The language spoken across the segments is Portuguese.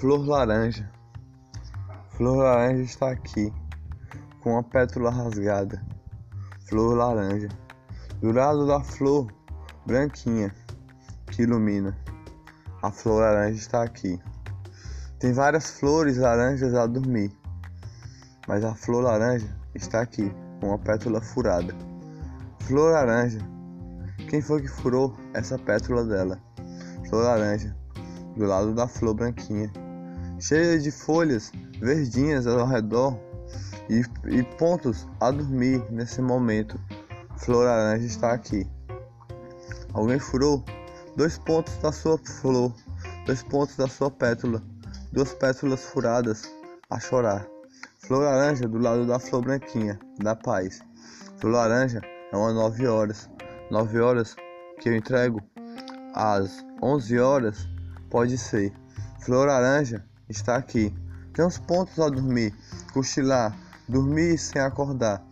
Flor laranja. Flor laranja está aqui, com a pétala rasgada. Flor laranja. Do lado da flor branquinha que ilumina. A flor laranja está aqui. Tem várias flores laranjas a dormir, mas a flor laranja está aqui, com a pétala furada. Flor laranja. Quem foi que furou essa pétala dela? Flor laranja, do lado da flor branquinha cheia de folhas verdinhas ao redor e, e pontos a dormir nesse momento. Flor laranja está aqui. Alguém furou dois pontos da sua flor, dois pontos da sua pétala, duas pétalas furadas a chorar. Flor laranja do lado da flor branquinha, da paz. Flor laranja é umas 9 horas. 9 horas que eu entrego às 11 horas, pode ser. Flor laranja está aqui. Tem uns pontos a dormir, cochilar, dormir sem acordar.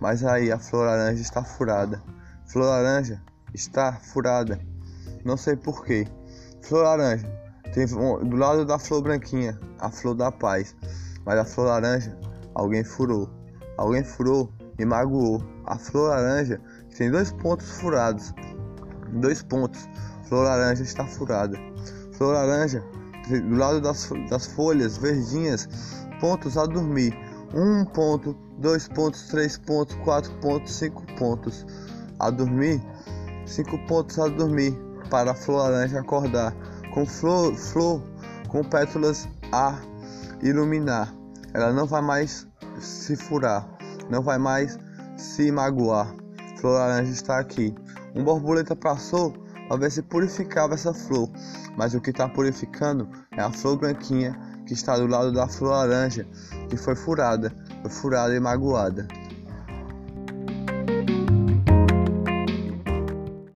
Mas aí a flor laranja está furada. Flor laranja está furada. Não sei porquê. Flor laranja tem do lado da flor branquinha, a flor da paz. Mas a flor laranja, alguém furou. Alguém furou e magoou. A flor laranja tem dois pontos furados. Dois pontos. Flor laranja está furada. Flor laranja do lado das, das folhas verdinhas, pontos a dormir. Um ponto, dois pontos, três pontos, quatro pontos, cinco pontos a dormir. Cinco pontos a dormir para a flor laranja acordar. Com flor, flor com pétalas a iluminar. Ela não vai mais se furar, não vai mais se magoar. Flor laranja está aqui. Um borboleta passou ver se purificava essa flor, mas o que está purificando é a flor branquinha que está do lado da flor laranja, que foi furada, foi furada e magoada.